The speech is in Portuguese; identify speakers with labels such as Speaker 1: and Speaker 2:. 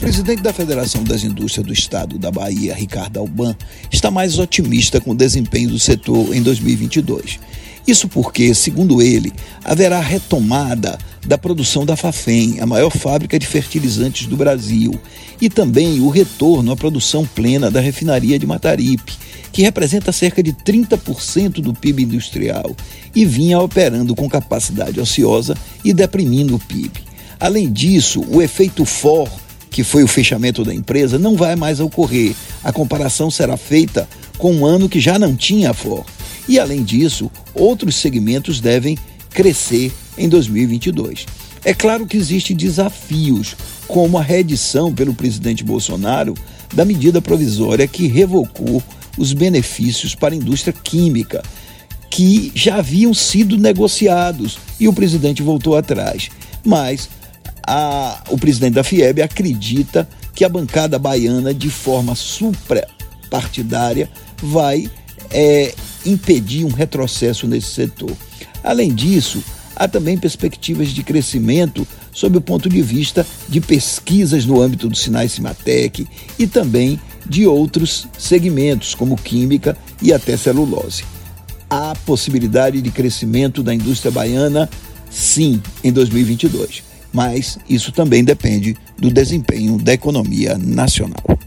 Speaker 1: presidente da Federação das Indústrias do Estado da Bahia, Ricardo Alban, está mais otimista com o desempenho do setor em 2022. Isso porque, segundo ele, haverá retomada da produção da Fafem, a maior fábrica de fertilizantes do Brasil, e também o retorno à produção plena da refinaria de Mataripe, que representa cerca de 30% do PIB industrial e vinha operando com capacidade ociosa e deprimindo o PIB. Além disso, o efeito FOR, que foi o fechamento da empresa, não vai mais ocorrer. A comparação será feita com um ano que já não tinha FOR. E além disso, outros segmentos devem crescer em 2022. É claro que existem desafios, como a reedição pelo presidente Bolsonaro da medida provisória que revocou os benefícios para a indústria química, que já haviam sido negociados e o presidente voltou atrás. Mas a, o presidente da FIEB acredita que a bancada baiana, de forma suprapartidária, vai é, impedir um retrocesso nesse setor. Além disso, há também perspectivas de crescimento sob o ponto de vista de pesquisas no âmbito do Sinai Cimatec e também de outros segmentos, como química e até celulose. Há possibilidade de crescimento da indústria baiana, sim, em 2022, mas isso também depende do desempenho da economia nacional.